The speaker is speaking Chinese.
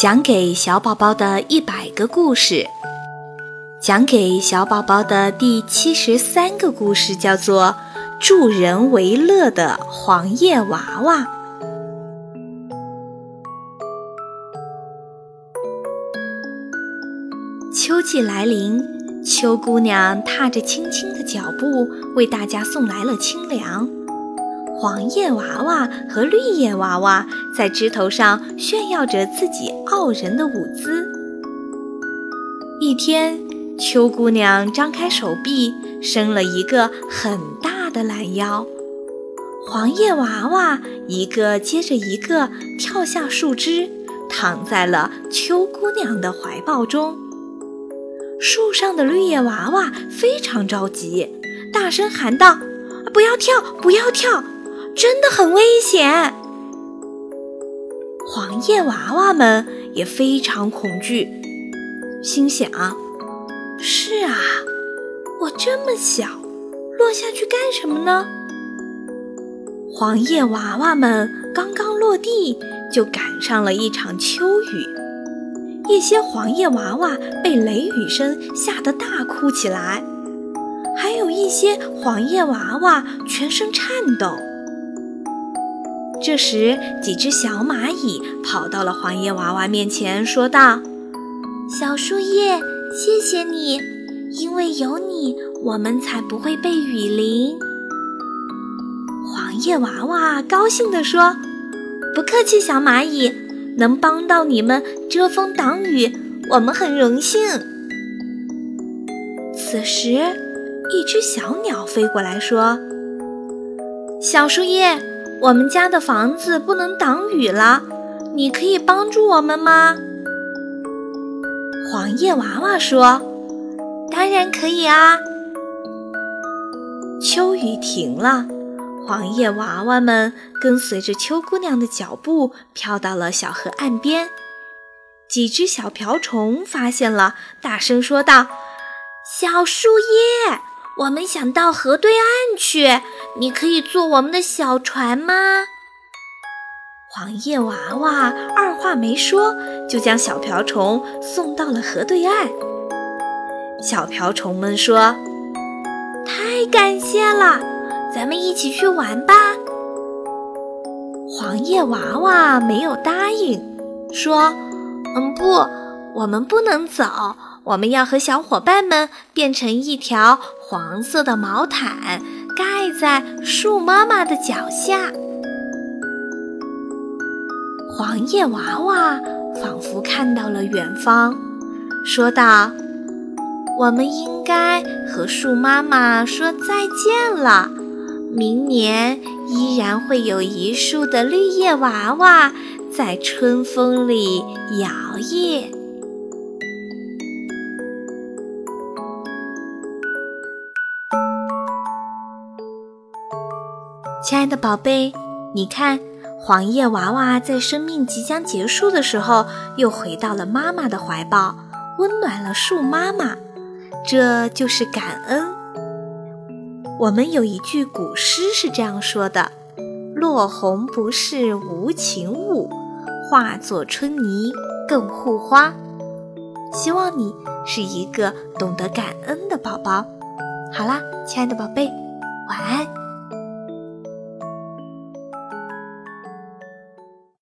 讲给小宝宝的一百个故事，讲给小宝宝的第七十三个故事叫做《助人为乐的黄叶娃娃》。秋季来临，秋姑娘踏着轻轻的脚步，为大家送来了清凉。黄叶娃娃和绿叶娃娃在枝头上炫耀着自己傲人的舞姿。一天，秋姑娘张开手臂，伸了一个很大的懒腰。黄叶娃娃一个接着一个跳下树枝，躺在了秋姑娘的怀抱中。树上的绿叶娃娃非常着急，大声喊道：“不要跳，不要跳！”真的很危险，黄叶娃娃们也非常恐惧，心想：是啊，我这么小，落下去干什么呢？黄叶娃娃们刚刚落地，就赶上了一场秋雨，一些黄叶娃娃被雷雨声吓得大哭起来，还有一些黄叶娃娃全身颤抖。这时，几只小蚂蚁跑到了黄叶娃娃面前，说道：“小树叶，谢谢你，因为有你，我们才不会被雨淋。”黄叶娃娃高兴地说：“不客气，小蚂蚁，能帮到你们遮风挡雨，我们很荣幸。”此时，一只小鸟飞过来说：“小树叶。”我们家的房子不能挡雨了，你可以帮助我们吗？黄叶娃娃说：“当然可以啊。”秋雨停了，黄叶娃娃们跟随着秋姑娘的脚步飘到了小河岸边。几只小瓢虫发现了，大声说道：“小树叶！”我们想到河对岸去，你可以坐我们的小船吗？黄叶娃娃二话没说，就将小瓢虫送到了河对岸。小瓢虫们说：“太感谢了，咱们一起去玩吧。”黄叶娃娃没有答应，说：“嗯，不，我们不能走。”我们要和小伙伴们变成一条黄色的毛毯，盖在树妈妈的脚下。黄叶娃娃仿佛看到了远方，说道：“我们应该和树妈妈说再见了。明年依然会有一树的绿叶娃娃在春风里摇曳。”亲爱的宝贝，你看，黄叶娃娃在生命即将结束的时候，又回到了妈妈的怀抱，温暖了树妈妈。这就是感恩。我们有一句古诗是这样说的：“落红不是无情物，化作春泥更护花。”希望你是一个懂得感恩的宝宝。好啦，亲爱的宝贝，晚安。